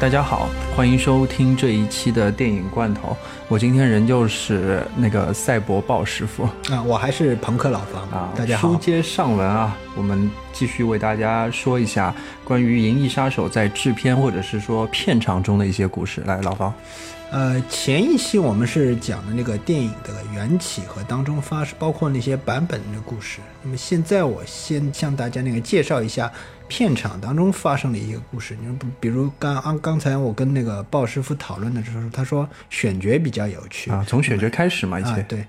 大家好，欢迎收听这一期的电影罐头。我今天仍旧是那个赛博鲍师傅啊，我还是朋克老方啊。大家好，书接上文啊，我们继续为大家说一下关于《银翼杀手》在制片或者是说片场中的一些故事。来，老方。呃，前一期我们是讲的那个电影的缘起和当中发生，包括那些版本的故事。那么现在我先向大家那个介绍一下片场当中发生的一个故事。你说，比如刚刚刚才我跟那个鲍师傅讨论的时候，他说选角比较有趣啊，从选角开始嘛，一切对。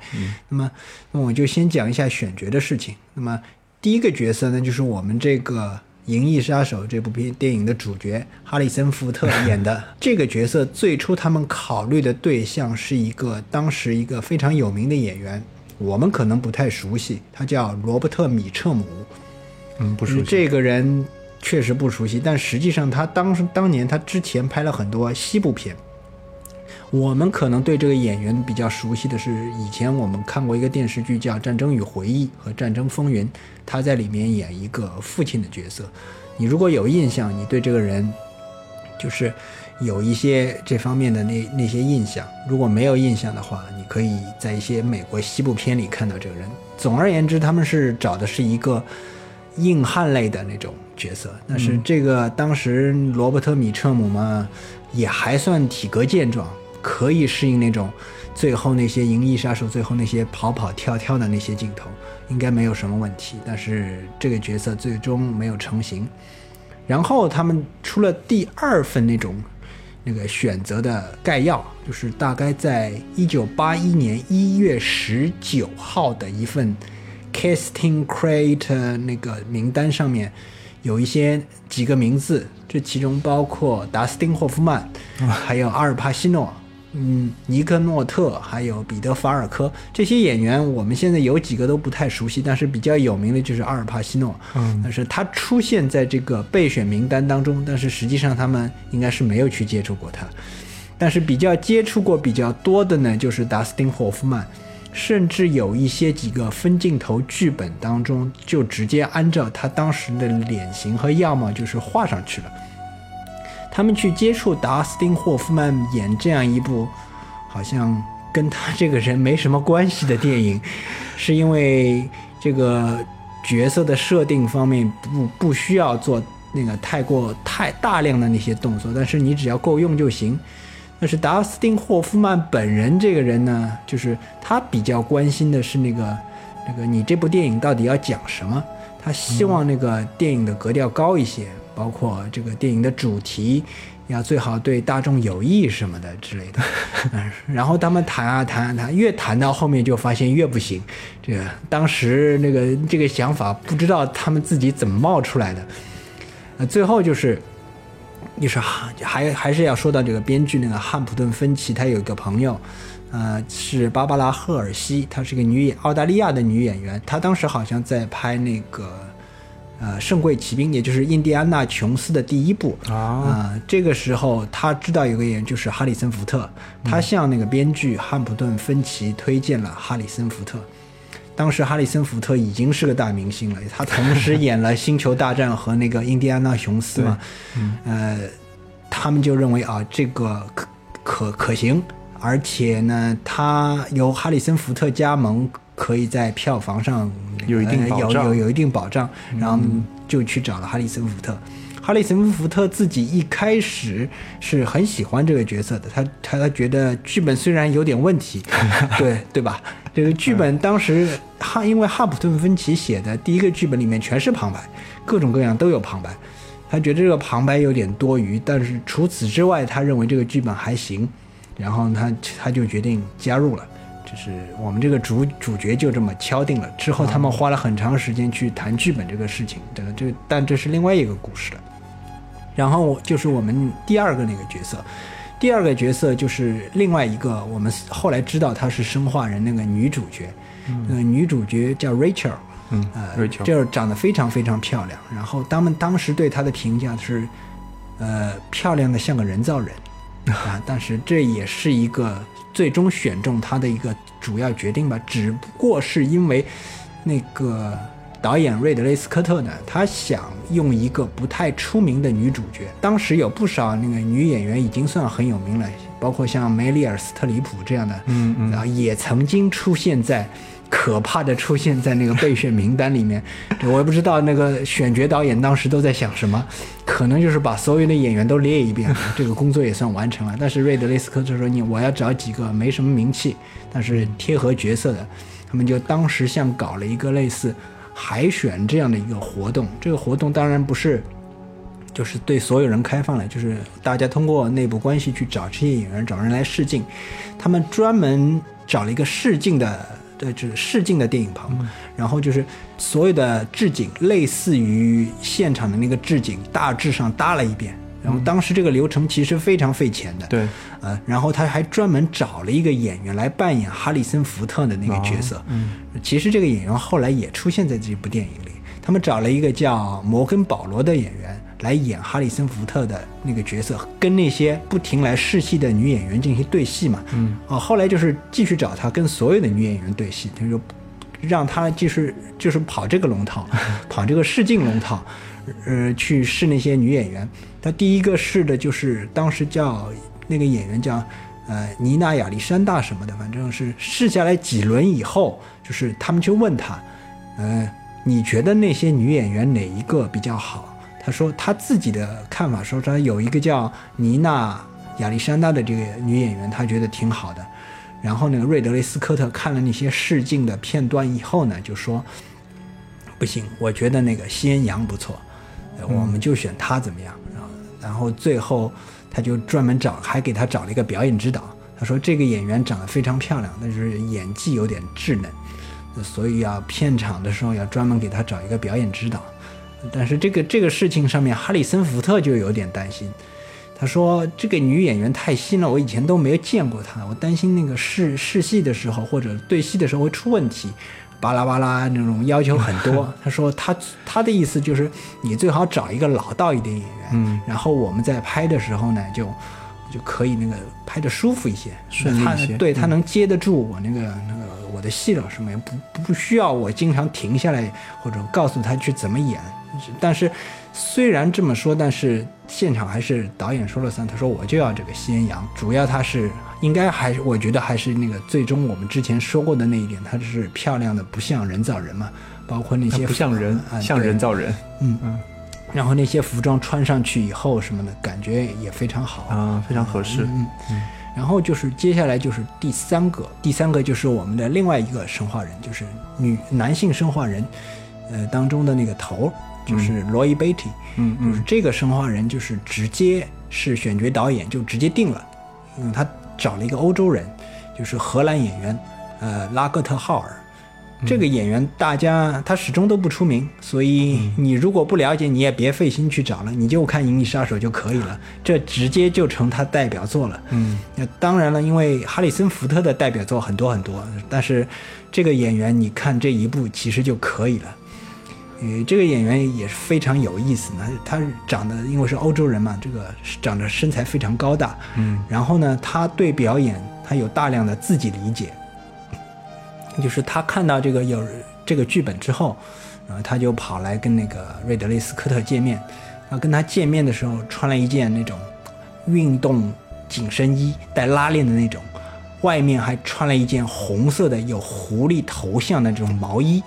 那么，那我就先讲一下选角的事情。那么第一个角色呢，就是我们这个。《银翼杀手》这部片电影的主角哈里森·福特演的 这个角色，最初他们考虑的对象是一个当时一个非常有名的演员，我们可能不太熟悉，他叫罗伯特·米彻姆。嗯，不熟悉。这个人确实不熟悉，但实际上他当时当年他之前拍了很多西部片。我们可能对这个演员比较熟悉的是，以前我们看过一个电视剧叫《战争与回忆》和《战争风云》，他在里面演一个父亲的角色。你如果有印象，你对这个人就是有一些这方面的那那些印象；如果没有印象的话，你可以在一些美国西部片里看到这个人。总而言之，他们是找的是一个硬汉类的那种角色。但是这个当时罗伯特·米彻姆嘛，也还算体格健壮。可以适应那种最后那些银翼杀手最后那些跑跑跳跳的那些镜头，应该没有什么问题。但是这个角色最终没有成型。然后他们出了第二份那种那个选择的概要，就是大概在一九八一年一月十九号的一份 casting create 那个名单上面有一些几个名字，这其中包括达斯汀霍夫曼，还有阿尔帕西诺。嗯，尼克诺特还有彼得法尔科这些演员，我们现在有几个都不太熟悉，但是比较有名的就是阿尔帕西诺。嗯，但是他出现在这个备选名单当中，但是实际上他们应该是没有去接触过他。但是比较接触过比较多的呢，就是达斯汀霍夫曼，甚至有一些几个分镜头剧本当中就直接按照他当时的脸型和样貌就是画上去了。他们去接触达斯汀·霍夫曼演这样一部好像跟他这个人没什么关系的电影，是因为这个角色的设定方面不不需要做那个太过太大量的那些动作，但是你只要够用就行。但是达斯汀·霍夫曼本人这个人呢，就是他比较关心的是那个那个你这部电影到底要讲什么，他希望那个电影的格调高一些。包括这个电影的主题，要最好对大众有益什么的之类的。嗯，然后他们谈啊谈啊谈，越谈到后面就发现越不行。这个当时那个这个想法，不知道他们自己怎么冒出来的。呃，最后就是，就是还还是要说到这个编剧那个汉普顿·芬奇，他有一个朋友，呃，是芭芭拉·赫尔西，她是个女演澳大利亚的女演员，她当时好像在拍那个。呃，圣柜骑兵，也就是印第安纳琼斯的第一部啊。这个时候他知道有个演员就是哈里森福特，他向那个编剧汉普顿芬奇推荐了哈里森福特。当时哈里森福特已经是个大明星了，他同时演了星球大战和那个印第安纳琼斯嘛。呃，他们就认为啊，这个可可可行，而且呢，他由哈里森福特加盟。可以在票房上有一定有有有一定保障，然后就去找了哈里森福特。哈里森福特自己一开始是很喜欢这个角色的，他他他觉得剧本虽然有点问题，对对吧？这个剧本当时哈因为哈普顿芬奇写的第一个剧本里面全是旁白，各种各样都有旁白，他觉得这个旁白有点多余，但是除此之外，他认为这个剧本还行，然后他他就决定加入了。就是我们这个主主角就这么敲定了，之后他们花了很长时间去谈剧本这个事情，对吧？这但这是另外一个故事了。然后就是我们第二个那个角色，第二个角色就是另外一个我们后来知道她是生化人那个女主角，那个女主角叫 Rachel，嗯，呃，就是长得非常非常漂亮。然后他们当时对她的评价是，呃，漂亮的像个人造人 啊，但是这也是一个。最终选中她的一个主要决定吧，只不过是因为那个导演瑞德雷斯科特呢，他想用一个不太出名的女主角，当时有不少那个女演员已经算很有名了，包括像梅丽尔·斯特里普这样的，嗯嗯然后也曾经出现在。可怕的出现在那个备选名单里面，我也不知道那个选角导演当时都在想什么，可能就是把所有的演员都列一遍，这个工作也算完成了。但是瑞德雷斯科特说：“你我要找几个没什么名气，但是贴合角色的。”他们就当时像搞了一个类似海选这样的一个活动。这个活动当然不是就是对所有人开放的，就是大家通过内部关系去找这些演员，找人来试镜。他们专门找了一个试镜的。对，就是试镜的电影棚，然后就是所有的置景类似于现场的那个置景，大致上搭了一遍。然后当时这个流程其实非常费钱的，对，呃，然后他还专门找了一个演员来扮演哈里森福特的那个角色。嗯，其实这个演员后来也出现在这部电影里。他们找了一个叫摩根保罗的演员来演哈里森福特的那个角色，跟那些不停来试戏的女演员进行对戏嘛。嗯，哦，后来就是继续找他跟所有的女演员对戏，他说让他就是就是跑这个龙套，跑这个试镜龙套，呃，去试那些女演员。他第一个试的就是当时叫那个演员叫呃妮娜亚历山大什么的，反正是试下来几轮以后，就是他们就问他，呃，你觉得那些女演员哪一个比较好？他说他自己的看法，说他有一个叫妮娜亚历山大的这个女演员，他觉得挺好的。然后那个瑞德雷斯科特看了那些试镜的片段以后呢，就说不行，我觉得那个西恩杨不错，我们就选他怎么样？然后然后最后他就专门找，还给他找了一个表演指导。他说这个演员长得非常漂亮，但是演技有点稚嫩，所以要片场的时候要专门给他找一个表演指导。但是这个这个事情上面，哈里森福特就有点担心。他说这个女演员太新了，我以前都没有见过她，我担心那个试试戏的时候或者对戏的时候会出问题，巴拉巴拉那种要求很多。他说他他的意思就是你最好找一个老道一点演员，嗯。然后我们在拍的时候呢就就可以那个拍的舒服一些，他顺利一些。对他能接得住我那个那个我的戏了什么，不不需要我经常停下来或者告诉他去怎么演。但是虽然这么说，但是现场还是导演说了算。他说我就要这个西恩阳，主要他是应该还是我觉得还是那个最终我们之前说过的那一点，他是漂亮的不像人造人嘛，包括那些不像人，啊像人造人嗯嗯，然后那些服装穿上去以后什么的感觉也非常好啊，非常合适。嗯嗯。然后就是接下来就是第三个，第三个就是我们的另外一个生化人，就是女男性生化人，呃当中的那个头儿，就是罗伊贝蒂。嗯嗯就是这个生化人就是直接是选角导演就直接定了，因为他找了一个欧洲人，就是荷兰演员，呃拉格特浩尔。这个演员大家他始终都不出名，所以你如果不了解，你也别费心去找了，你就看《银翼杀手》就可以了，这直接就成他代表作了。嗯那当然了，因为哈里森福特的代表作很多很多，但是这个演员你看这一部其实就可以了。呃，这个演员也是非常有意思呢。他长得因为是欧洲人嘛，这个长得身材非常高大。嗯然后呢，他对表演他有大量的自己理解，就是他看到这个有这个剧本之后，然后他就跑来跟那个瑞德雷斯科特见面。然后跟他见面的时候，穿了一件那种运动紧身衣，带拉链的那种，外面还穿了一件红色的有狐狸头像的这种毛衣，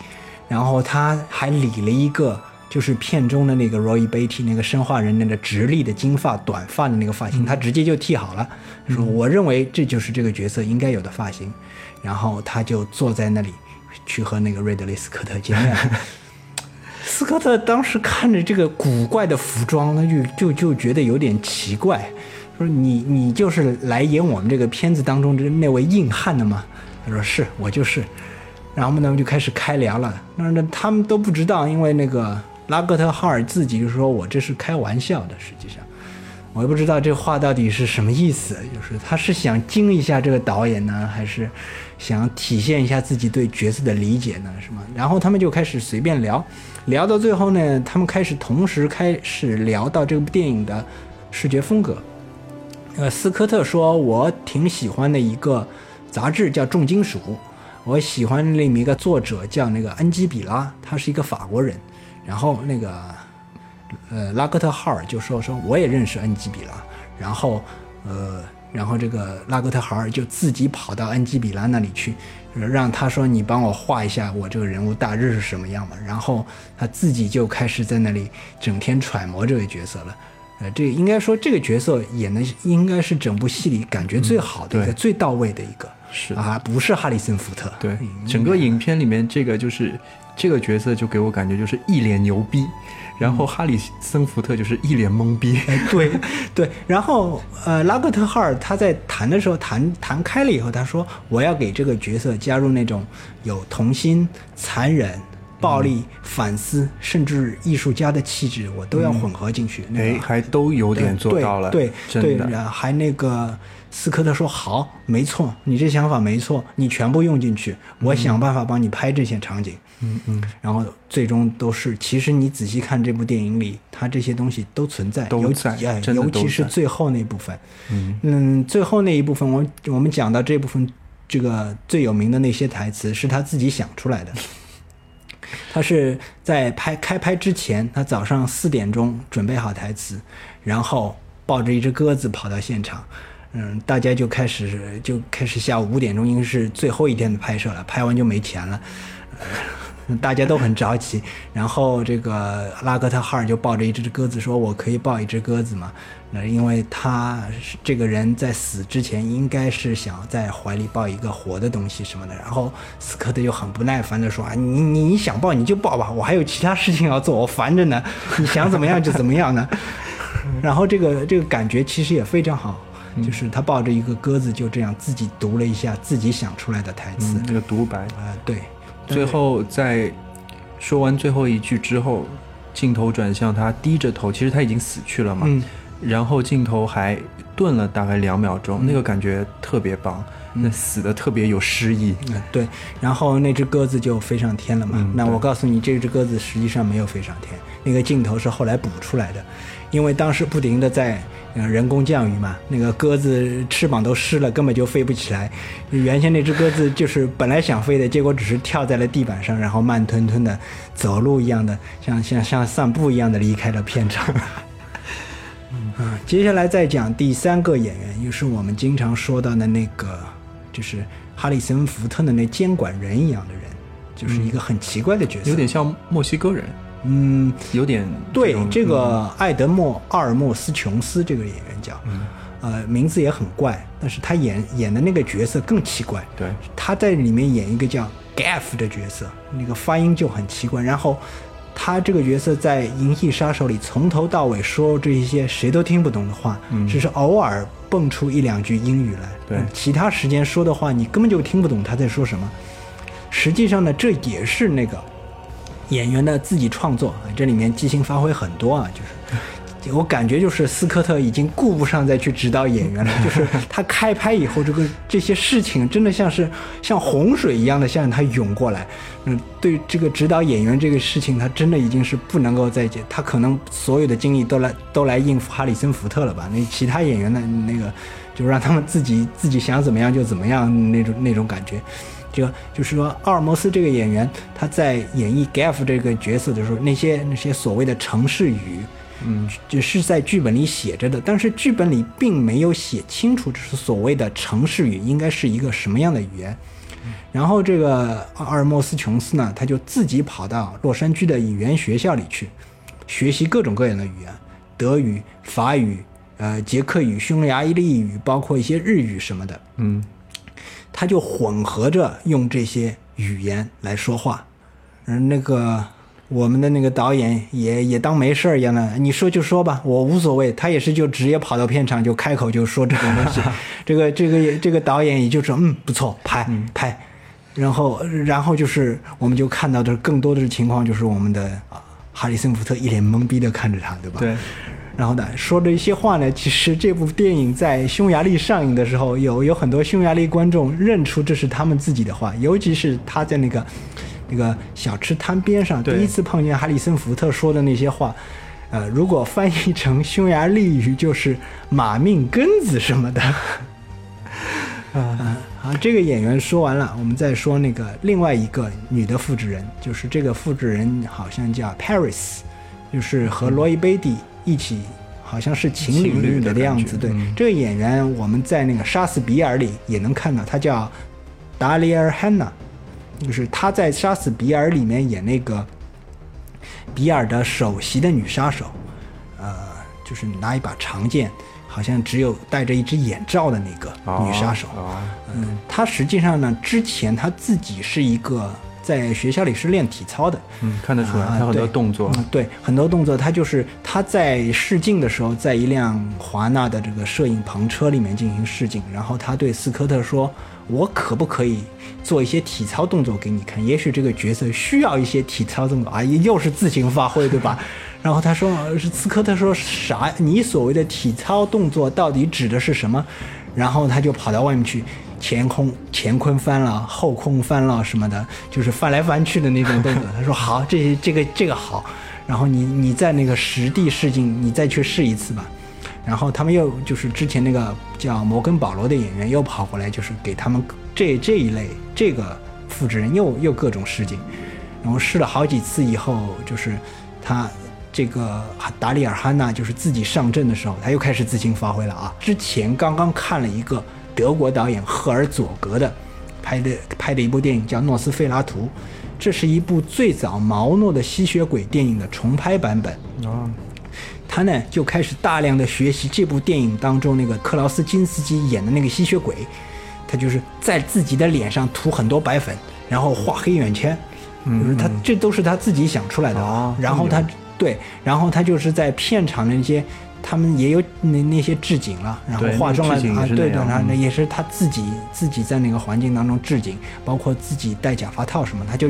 然后他还理了一个。就是片中的那个 Roy Batty 那个生化人那个直立的金发短发的那个发型，他直接就剃好了，说我认为这就是这个角色应该有的发型，然后他就坐在那里去和那个瑞德雷斯科特见面。斯科特当时看着这个古怪的服装，他就就就觉得有点奇怪，说你你就是来演我们这个片子当中的那位硬汉的吗？他说是我就是，然后呢他们就开始开聊了，那那他们都不知道，因为那个拉格特哈尔自己就说我这是开玩笑的，实际上。我也不知道这话到底是什么意思，就是他是想惊一下这个导演呢，还是想体现一下自己对角色的理解呢？是吗？然后他们就开始随便聊，聊到最后呢，他们开始同时开始聊到这部电影的视觉风格。呃，斯科特说：“我挺喜欢的一个杂志叫《重金属》，我喜欢里面一个作者叫那个恩基比拉，他是一个法国人。然后那个呃拉格特哈尔就说说我也认识恩基比拉，然后呃然后这个拉格特哈尔就自己跑到恩基比拉那里去，让他说你帮我画一下我这个人物大致是什么样嘛。然后他自己就开始在那里整天揣摩这个角色了。呃，这应该说这个角色演的应该是整部戏里感觉最好的一个、对最到位的一个。是啊，不是哈里森福特。对嗯，整个影片里面这个就是这个角色就给我感觉就是一脸牛逼，然后哈里森福特就是一脸懵逼。哎，对对，然后呃，拉格特哈尔他在谈的时候谈谈开了以后，他说我要给这个角色加入那种有童心、残忍、暴力、反思，甚至艺术家的气质，我都要混合进去。那哎，个还都有点做到了，对对，真的。然后还那个斯科特说好，没错，你这想法没错，你全部用进去，我想办法帮你拍这些场景。嗯嗯，然后最终都是，其实你仔细看这部电影里，它这些东西都存在，尤都在哎真的尤其是最后那部分。嗯嗯，最后那一部分，我我们讲到这部分，这个最有名的那些台词是他自己想出来的。他是在拍开拍之前，他早上四点钟准备好台词，然后抱着一只鸽子跑到现场。嗯，大家就开始就开始下午五点钟，应该是最后一天的拍摄了，拍完就没钱了。大家都很着急，然后这个拉格特哈尔就抱着一只鸽子说：“我可以抱一只鸽子吗？”那因为他这个人在死之前应该是想在怀里抱一个活的东西什么的。然后斯科特就很不耐烦的说：“啊，你你你想抱你就抱吧，我还有其他事情要做，我烦着呢，你想怎么样就怎么样呢。”然后这个这个感觉其实也非常好，就是他抱着一个鸽子就这样自己读了一下自己想出来的台词。嗯，那个独白，啊、对，最后在说完最后一句之后，镜头转向他，低着头，其实他已经死去了嘛。嗯然后镜头还顿了大概两秒钟，那个感觉特别棒，那死的特别有诗意。嗯，对，然后那只鸽子就飞上天了嘛。嗯那我告诉你，这只鸽子实际上没有飞上天，那个镜头是后来补出来的，因为当时不停的在人工降雨嘛，那个鸽子翅膀都湿了，根本就飞不起来。原先那只鸽子就是本来想飞的，结果只是跳在了地板上，然后慢吞吞的走路一样的，像像像散步一样的离开了片场。嗯，接下来再讲第三个演员，又是我们经常说到的那个，就是哈里森福特的那监管人一样的人，就是一个很奇怪的角色。有点像墨西哥人，嗯，有点对，这个艾德莫·奥尔莫斯·琼斯这个演员叫，呃，名字也很怪，但是他演演的那个角色更奇怪。对，他在里面演一个叫 Gaff 的角色，那个发音就很奇怪。然后他这个角色在《银翼杀手》里从头到尾说这一些谁都听不懂的话，嗯只是偶尔蹦出一两句英语来。对嗯其他时间说的话你根本就听不懂他在说什么。实际上呢，这也是那个演员的自己创作，啊这里面即兴发挥很多啊，就是。我感觉就是斯科特已经顾不上再去指导演员了，就是他开拍以后，这个这些事情真的像是像洪水一样的向他涌过来。嗯，对这个指导演员这个事情，他真的已经是不能够再接，他可能所有的精力都来都来应付哈里森福特了吧？那其他演员的那个，就让他们自己自己想怎么样就怎么样那种那种感觉。这个就是说，奥尔摩斯这个演员他在演绎 Gaff 这个角色的时候，那些那些所谓的城市语，嗯，就是在剧本里写着的，但是剧本里并没有写清楚，就是所谓的城市语应该是一个什么样的语言。然后这个阿尔莫斯琼斯呢，他就自己跑到洛杉矶的语言学校里去，学习各种各样的语言，德语、法语、呃捷克语、匈牙利语，包括一些日语什么的。嗯，他就混合着用这些语言来说话。嗯，那个我们的那个导演也也当没事儿一样的，你说就说吧，我无所谓。他也是就直接跑到片场就开口就说这种东西。这个这个这个导演也就说嗯不错，拍拍。然后然后就是我们就看到的更多的情况就是我们的啊哈里森福特一脸懵逼的看着他，对吧？对，然后呢，说的一些话呢，其实这部电影在匈牙利上映的时候，有有很多匈牙利观众认出这是他们自己的话，尤其是他在那个那个小吃摊边上第一次碰见哈里森福特说的那些话，呃，如果翻译成匈牙利语就是“马命根子”什么的。嗯，好，这个演员说完了，我们再说那个另外一个女的复制人，就是这个复制人好像叫 Paris，就是和罗伊贝蒂一起，好像是情情侣的的样子。对，嗯这个演员我们在那个《杀死比尔》里也能看到，他叫达里尔·汉娜，就是他在《杀死比尔》里面演那个比尔的首席的女杀手，呃，就是拿一把长剑，好像只有戴着一只眼罩的那个女杀手。哦嗯，她实际上呢，之前她自己是一个在学校里是练体操的，嗯，看得出来，啊他很多动作，嗯，对，很多动作，他就是他在试镜的时候，在一辆华纳的这个摄影棚车里面进行试镜，然后他对斯科特说：“我可不可以做一些体操动作给你看？也许这个角色需要一些体操动作啊，又是自行发挥，对吧？”然后他说：“呃是斯科特说啥？你所谓的体操动作到底指的是什么？”然后他就跑到外面去，前空前空翻了，后空翻了什么的，就是翻来翻去的那种动作。他说好，这些这个这个好。然后你你在那个实地试镜，你再去试一次吧。然后他们又就是之前那个叫摩根保罗的演员又跑过来，就是给他们这这一类这个复制人又又各种试镜，然后试了好几次以后，就是他这个达里尔汉娜就是自己上阵的时候，他又开始自行发挥了啊！之前刚刚看了一个德国导演赫尔佐格的拍的拍的一部电影叫《诺斯费拉图》，这是一部最早毛诺的吸血鬼电影的重拍版本。啊，他呢就开始大量的学习这部电影当中那个克劳斯金斯基演的那个吸血鬼，他就是在自己的脸上涂很多白粉，然后画黑眼圈，就是他这都是他自己想出来的。啊然后他对，然后他就是在片场的那些。他们也有那那些置景了，然后化妆了啊，对对，然后也是他自己自己在那个环境当中置景，包括自己戴假发套什么，他就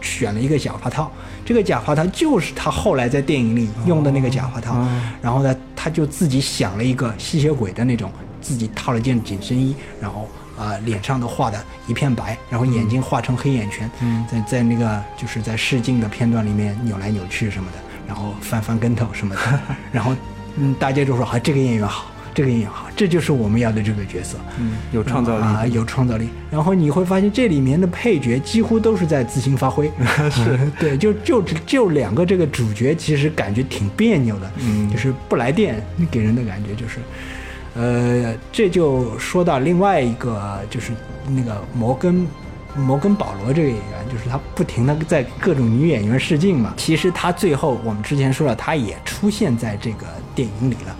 选了一个假发套。这个假发套就是他后来在电影里用的那个假发套。哦然后呢，他就自己想了一个吸血鬼的那种，自己套了件紧身衣，然后啊、呃脸上都画的一片白，然后眼睛画成黑眼圈，嗯在在那个就是在试镜的片段里面扭来扭去什么的，然后翻翻跟头什么的，然后嗯，大家就说啊，这个演员好，这个演员好，这就是我们要的这个角色。嗯，有创造力，啊，有创造力。然后你会发现这里面的配角几乎都是在自行发挥，是 对，就就就两个这个主角，其实感觉挺别扭的，嗯就是不来电给人的感觉就是，呃，这就说到另外一个，就是那个摩根。摩根保罗这个演员，就是他不停的在各种女演员试镜嘛。其实他最后我们之前说了，他也出现在这个电影里了。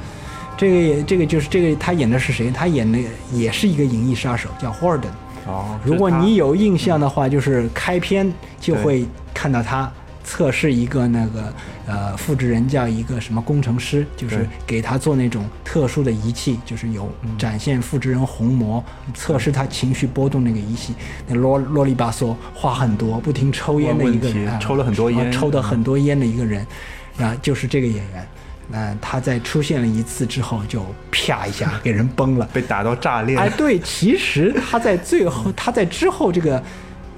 这个也这个就是这个他演的是谁？他演的也是一个银翼杀手，叫霍尔登。哦，如果你有印象的话，就是开篇就会看到他测试一个那个呃复制人，叫一个什么工程师，就是给他做那种特殊的仪器，就是有展现复制人虹膜，测试他情绪波动那个仪器。那啰啰里吧嗦话很多，不停抽烟的一个人，抽了很多烟嗯抽的很多烟的一个人，啊，就是这个演员。那他在出现了一次之后，就啪一下 给人崩了。被打到炸裂，哎，对，其实他在最后，他在之后这个，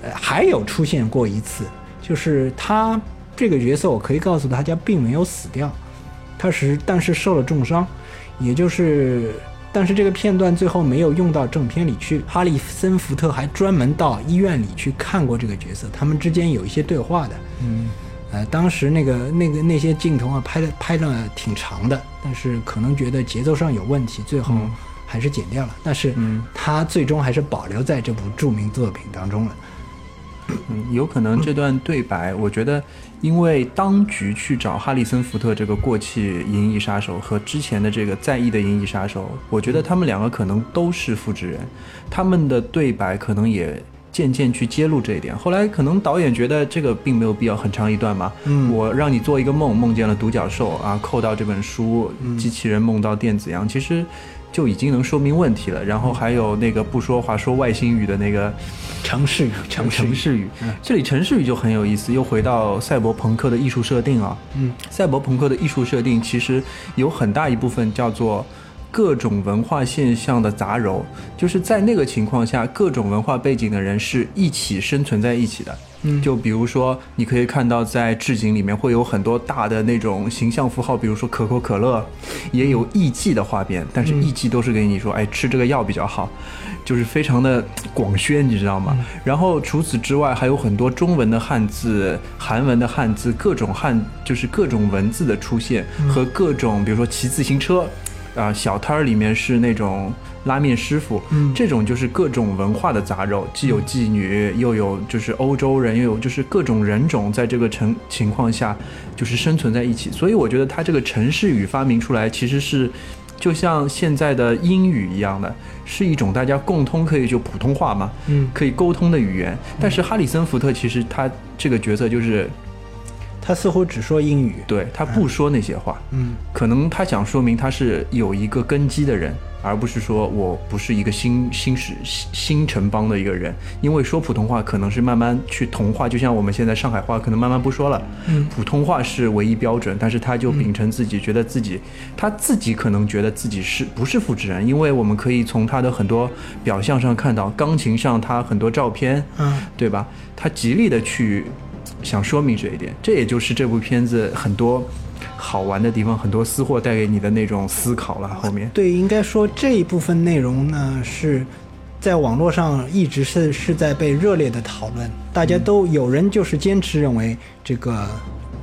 呃，还有出现过一次，就是他这个角色，我可以告诉大家，并没有死掉，他是但是受了重伤，也就是，但是这个片段最后没有用到正片里去。哈里森福特还专门到医院里去看过这个角色，他们之间有一些对话的。嗯，呃，当时那个那个那些镜头啊，拍的拍的挺长的，但是可能觉得节奏上有问题，最后嗯还是剪掉了。但是嗯他最终还是保留在这部著名作品当中了。嗯，有可能这段对白，我觉得，因为当局去找哈里森福特这个过气银翼杀手和之前的这个在役的银翼杀手，我觉得他们两个可能都是复制人，他们的对白可能也渐渐去揭露这一点。后来可能导演觉得这个并没有必要很长一段嘛，嗯我让你做一个梦，梦见了独角兽啊，扣到这本书，机器人梦到电子羊，其实。就已经能说明问题了，然后还有那个不说话说外星语的那个城市语，城市语，城市语，这里城市语就很有意思，又回到赛博朋克的艺术设定啊。嗯，赛博朋克的艺术设定其实有很大一部分叫做各种文化现象的杂糅，就是在那个情况下，各种文化背景的人是一起生存在一起的。嗯就比如说，你可以看到在置景里面会有很多大的那种形象符号，比如说可口可乐，也有艺妓的画边，但是艺妓都是给你说，哎，吃这个药比较好，就是非常的广宣，你知道吗？然后除此之外，还有很多中文的汉字、韩文的汉字，各种汉就是各种文字的出现和各种，比如说骑自行车。啊、小摊儿里面是那种拉面师傅，嗯这种就是各种文化的杂糅，既有妓女，又有就是欧洲人，又有就是各种人种在这个城情况下就是生存在一起。所以我觉得它这个城市语发明出来，其实是就像现在的英语一样的，是一种大家共通可以就普通话嘛，嗯，可以沟通的语言。但是哈里森福特其实他这个角色就是他似乎只说英语。对他不说那些话，嗯。可能他想说明他是有一个根基的人，而不是说我不是一个新新史新新城邦的一个人。因为说普通话可能是慢慢去同化，就像我们现在上海话可能慢慢不说了，嗯。普通话是唯一标准，但是他就秉承自己，觉得自己他自己可能觉得自己是不是复制人，因为我们可以从他的很多表象上看到，钢琴上他很多照片，嗯。对吧？他极力的去想说明这一点，这也就是这部片子很多好玩的地方，很多私货带给你的那种思考了。后面，对，应该说这一部分内容呢是在网络上一直是是在被热烈的讨论，大家都有人就是坚持认为这个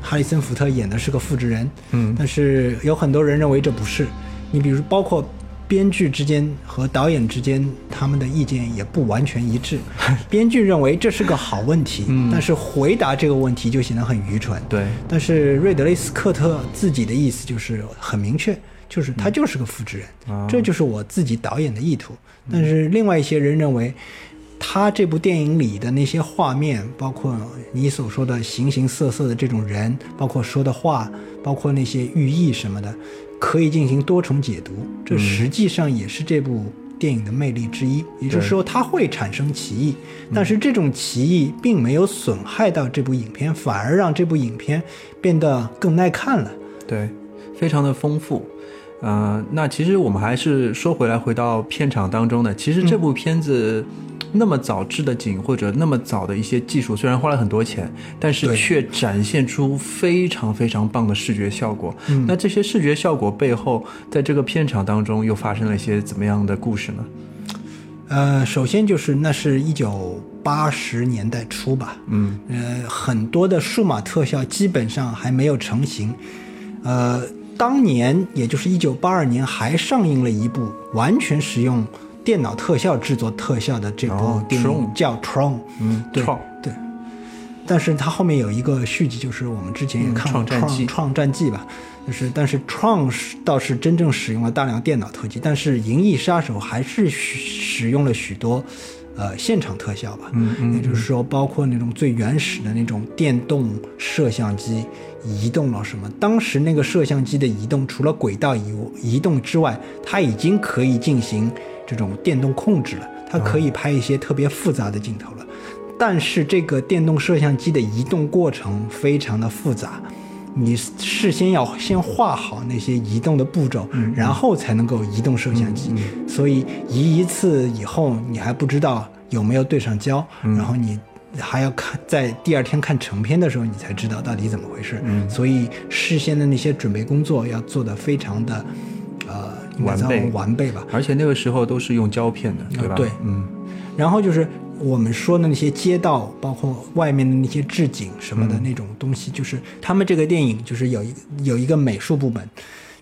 哈里森福特演的是个复制人，嗯但是有很多人认为这不是。你比如包括编剧之间和导演之间，他们的意见也不完全一致。编剧认为这是个好问题，嗯但是回答这个问题就显得很愚蠢。对，但是瑞德雷斯科特自己的意思就是很明确，就是他就是个复制人，啊这就是我自己导演的意图。但是另外一些人认为，他这部电影里的那些画面，包括你所说的形形色色的这种人，包括说的话，包括那些寓意什么的，可以进行多重解读。这实际上也是这部电影的魅力之一。也就是说，它会产生歧义，但是这种歧义并没有损害到这部影片，反而让这部影片变得更耐看了。对，非常的丰富。呃，那其实我们还是说回来，回到片场当中呢，其实这部片子那么早制的景，或者那么早的一些技术，虽然花了很多钱，但是却展现出非常非常棒的视觉效果。嗯那这些视觉效果背后，在这个片场当中又发生了一些怎么样的故事呢？呃，首先就是那是一九八十年代初吧，嗯呃，很多的数码特效基本上还没有成型。呃，当年也就是一九八二年还上映了一部完全使用电脑特效制作特效的这部哦电影叫《Tron》。嗯，对对，但是它后面有一个续集，就是我们之前也嗯看过《创创战记》吧，就是但是 Tron 是倒是真正使用了大量电脑特技，但是《银翼杀手》还是使使用了许多呃现场特效吧，嗯嗯也就是说包括那种最原始的那种电动摄像机移动了什么，当时那个摄像机的移动除了轨道移移动之外，它已经可以进行这种电动控制了，它可以拍一些特别复杂的镜头了。但是这个电动摄像机的移动过程非常的复杂，你事先要先画好那些移动的步骤，然后才能够移动摄像机。所以移一次以后，你还不知道有没有对上焦，然后你还要看在第二天看成片的时候，你才知道到底怎么回事。所以事先的那些准备工作要做得非常的，呃，完备完备吧。而且那个时候都是用胶片的，对吧？对嗯然后就是我们说的那些街道，包括外面的那些置景什么的那种东西，就是他们这个电影就是有一有一个美术部门。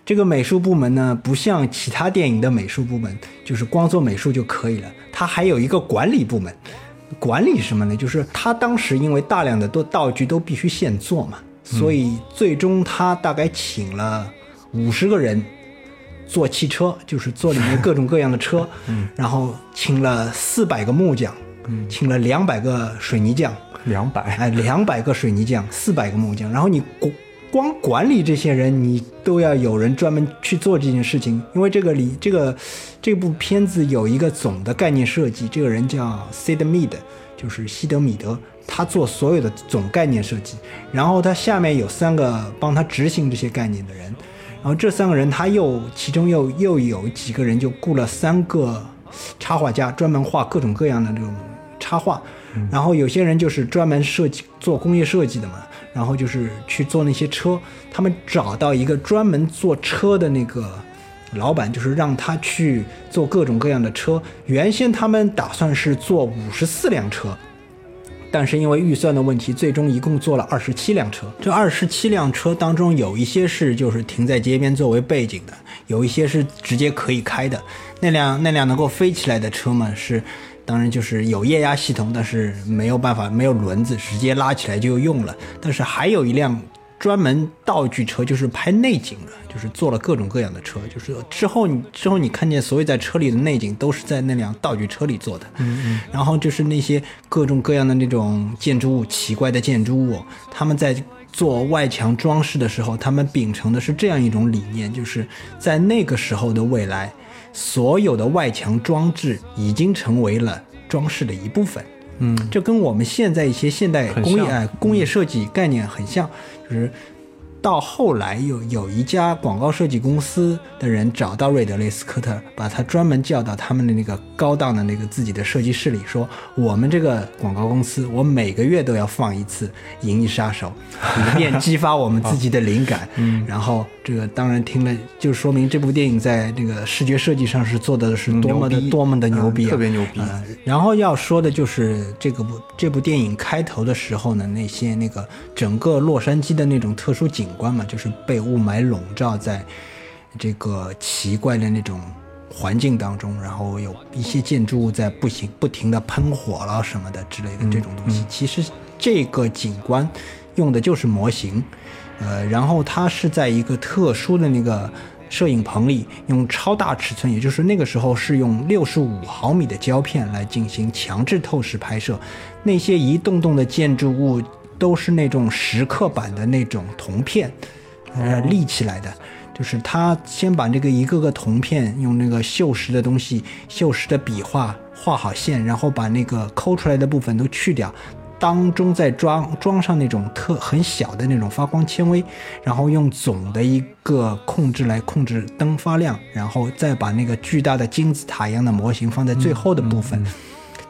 这个美术部门呢，不像其他电影的美术部门，就是光做美术就可以了，它还有一个管理部门。管理什么呢？就是他当时因为大量的都道具都必须现做嘛，所以最终他大概请了五十个人做汽车，就是做里面各种各样的车，然后请了四百个木匠，请了两百个水泥匠，两百，哎，两百个水泥匠，四百个木匠，然后你光光管理这些人，你都要有人专门去做这件事情，因为这个里这个这部片子有一个总的概念设计，这个人叫 Sid Mead，就是西德米德，他做所有的总概念设计，然后他下面有三个帮他执行这些概念的人。然后这三个人他又其中又又有几个人就雇了三个插画家，专门画各种各样的这种插画。然后有些人就是专门设计做工业设计的嘛，然后就是去做那些车。他们找到一个专门做车的那个老板，就是让他去做各种各样的车。原先他们打算是做五十四辆车。但是因为预算的问题，最终一共做了二十七辆车。这二十七辆车当中，有一些是就是停在街边作为背景的，有一些是直接可以开的。那辆那辆能够飞起来的车嘛，是当然就是有液压系统，但是没有办法没有轮子，直接拉起来就用了。但是还有一辆。专门道具车就是拍内景的，就是做了各种各样的车，就是之后你之后你看见所有在车里的内景都是在那辆道具车里做的。嗯嗯。然后就是那些各种各样的那种建筑物，奇怪的建筑物，他们在做外墙装饰的时候，他们秉承的是这样一种理念，就是在那个时候的未来，所有的外墙装置已经成为了装饰的一部分。嗯，这跟我们现在一些现代工业哎工业设计概念很像，就是到后来有有一家广告设计公司的人找到瑞德雷斯科特，把他专门叫到他们的那个高档的那个自己的设计室里，说我们这个广告公司，我每个月都要放一次《银翼杀手》，以便激发我们自己的灵感。嗯，然后这个当然听了，就说明这部电影在这个视觉设计上是做的是多么的多么的牛逼啊，特别牛逼。然后要说的就是这个部这部电影开头的时候呢，那些那个整个洛杉矶的那种特殊景。观嘛，就是被雾霾笼罩在这个奇怪的那种环境当中，然后有一些建筑物在不行不停的喷火了什么的之类的这种东西。其实这个景观用的就是模型，呃，然后它是在一个特殊的那个摄影棚里，用超大尺寸，也就是那个时候是用六十五毫米的胶片来进行强制透视拍摄，那些一栋栋的建筑物。都是那种石刻版的那种铜片，呃，立起来的，就是他先把这个一个个铜片用那个锈蚀的东西、锈蚀的笔画画好线，然后把那个抠出来的部分都去掉，当中再装装上那种特很小的那种发光纤维，然后用总的一个控制来控制灯发亮，然后再把那个巨大的金字塔一样的模型放在最后的部分。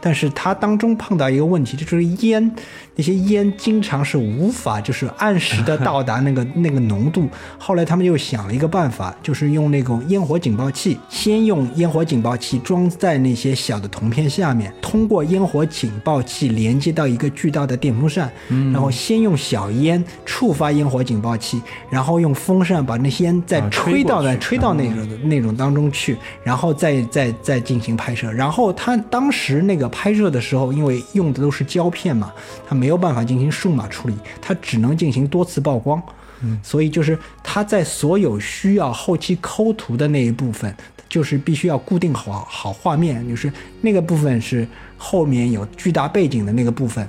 但是它当中碰到一个问题，就是烟，那些烟经常是无法就是按时的到达那个 那个浓度。后来他们又想了一个办法，就是用那种烟火警报器，先用烟火警报器装在那些小的铜片下面，通过烟火警报器连接到一个巨大的电风扇，然后先用小烟触发烟火警报器，然后用风扇把那些烟再吹到那吹到那种那种当中去，然后再再再进行拍摄。然后他当时那个。拍摄的时候，因为用的都是胶片嘛，它没有办法进行数码处理，它只能进行多次曝光。嗯，所以就是它在所有需要后期抠图的那一部分，就是必须要固定好好画面，就是那个部分是后面有巨大背景的那个部分，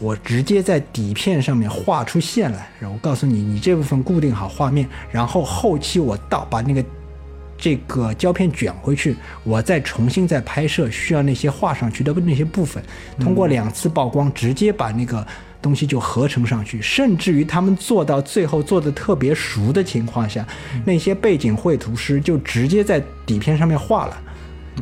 我直接在底片上面画出线来，然后告诉你，你这部分固定好画面，然后后期我到把那个。这个胶片卷回去，我再重新再拍摄需要那些画上去的那些部分，通过两次曝光，直接把那个东西就合成上去。甚至于他们做到最后做的特别熟的情况下，那些背景绘图师就直接在底片上面画了。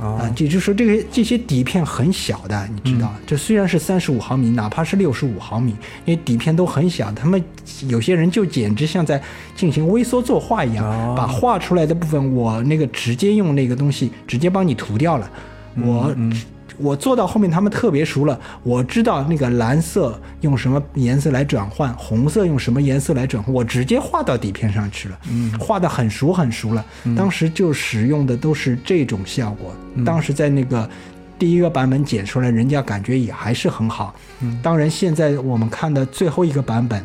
啊，也就是说，这个这些底片很小的，你知道，这虽然是三十五毫米，哪怕是六十五毫米，因为底片都很小，他们有些人就简直像在进行微缩作画一样，把画出来的部分，我那个直接用那个东西直接帮你涂掉了，我。我做到后面，他们特别熟了。我知道那个蓝色用什么颜色来转换，红色用什么颜色来转换，我直接画到底片上去了。嗯，画的很熟很熟了。当时就使用的都是这种效果。当时在那个第一个版本剪出来，人家感觉也还是很好。嗯，当然现在我们看的最后一个版本，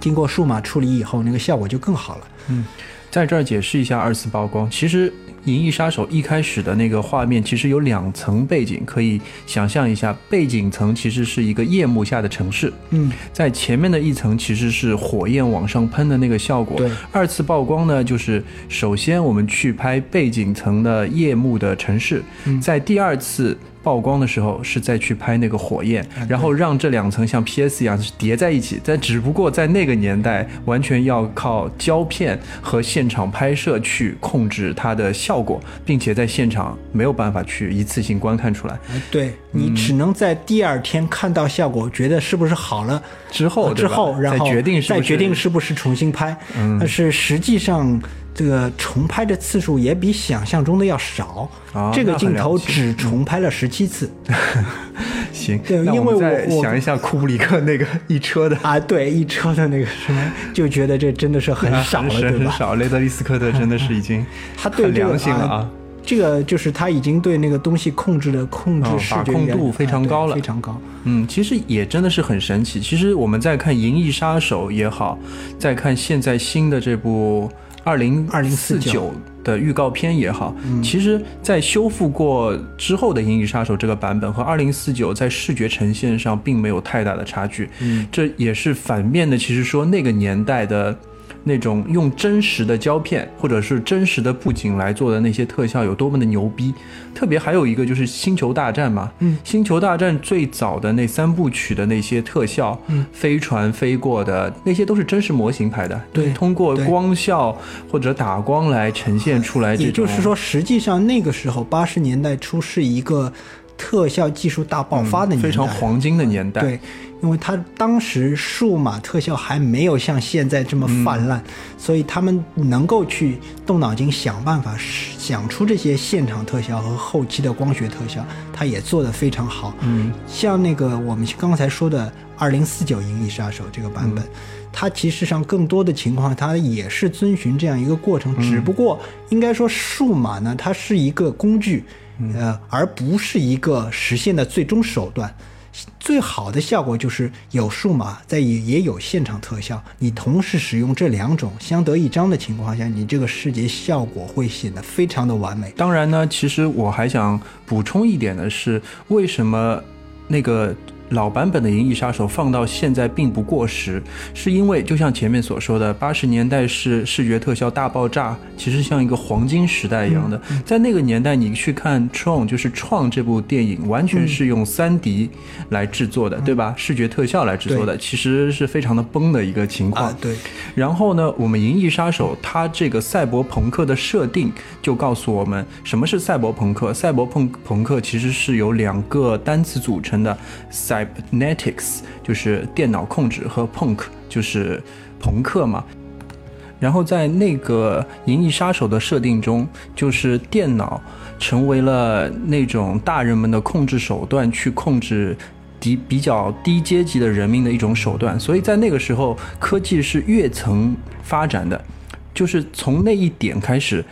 经过数码处理以后，那个效果就更好了。嗯，在这儿解释一下二次曝光，其实。《银翼杀手》一开始的那个画面其实有两层背景，可以想象一下，背景层其实是一个夜幕下的城市。嗯，在前面的一层其实是火焰往上喷的那个效果。对，二次曝光呢，就是首先我们去拍背景层的夜幕的城市，在第二次。曝光的时候是在去拍那个火焰，然后让这两层像 PS 一样是叠在一起。但只不过在那个年代，完全要靠胶片和现场拍摄去控制它的效果，并且在现场没有办法去一次性观看出来。哎对你只能在第二天看到效果，觉得是不是好了之后，之后，然后再决定再决定是不是重新拍。但是实际上，这个重拍的次数也比想象中的要少。啊这个镜头只重拍了十七次。行，对因为我想一下库布里克那个一车的。啊，对，一车的那个什么，就觉得这真的是很少了，是对吧？很少，雷德利·斯科特真的是已经他对这个很良心了啊。这个就是他已经对那个东西控制的控制哦视控度非常高了非常高。嗯，其实也真的是很神奇。其实我们在看《银翼杀手》也好，在看现在新的这部二零二零四九的预告片也好，其实，在修复过之后的《银翼杀手》这个版本和二零四九在视觉呈现上并没有太大的差距。嗯，这也是反面的，其实说那个年代的。那种用真实的胶片或者是真实的布景来做的那些特效有多么的牛逼，特别还有一个就是《星球大战》嘛，嗯，《星球大战》最早的那三部曲的那些特效，嗯，飞船飞过的那些都是真实模型拍的，对通过光效或者打光来呈现出来。也就是说，实际上那个时候八十年代初是一个特效技术大爆发的年代，嗯非常黄金的年代。对，因为他当时数码特效还没有像现在这么泛滥，嗯所以他们能够去动脑筋想办法想出这些现场特效和后期的光学特效，他也做得非常好。嗯，像那个我们刚才说的《二零四九银翼杀手》这个版本。它其实上更多的情况，它也是遵循这样一个过程，只不过应该说数码呢，它是一个工具，呃，而不是一个实现的最终手段。最好的效果就是有数码，在也也有现场特效，你同时使用这两种相得益彰的情况下，你这个视觉效果会显得非常的完美。当然呢，其实我还想补充一点的是，为什么那个老版本的《银翼杀手》放到现在并不过时，是因为就像前面所说的，八十年代是视觉特效大爆炸，其实像一个黄金时代一样的。在那个年代，你去看《创》，就是《创》这部电影，完全是用三 D 来制作的，对吧？视觉特效来制作的，其实是非常的崩的一个情况。啊，对，然后呢，我们《银翼杀手》它这个赛博朋克的设定就告诉我们什么是赛博朋克。赛博朋朋克其实是由两个单词组成的，cybernetics 就是电脑控制和 punk 就是朋克嘛。然后在那个《银翼杀手》的设定中，就是电脑成为了那种大人们的控制手段，去控制低比较低阶级的人民的一种手段。所以在那个时候，科技是跃层发展的，就是从那一点开始，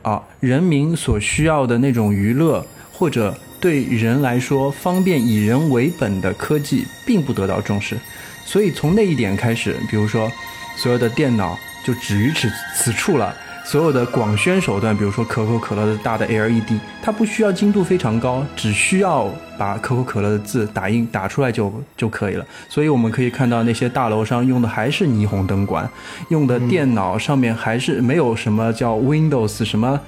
啊，人民所需要的那种娱乐或者对人来说方便以人为本的科技，并不得到重视。所以从那一点开始，比如说所有的电脑就止于此此处了。所有的广宣手段，比如说可口可乐的大的 LED，它不需要精度非常高，只需要把可口可乐的字打印打出来就就可以了。所以我们可以看到那些大楼上用的还是霓虹灯管，用的电脑上面还是没有什么叫 Windows 什么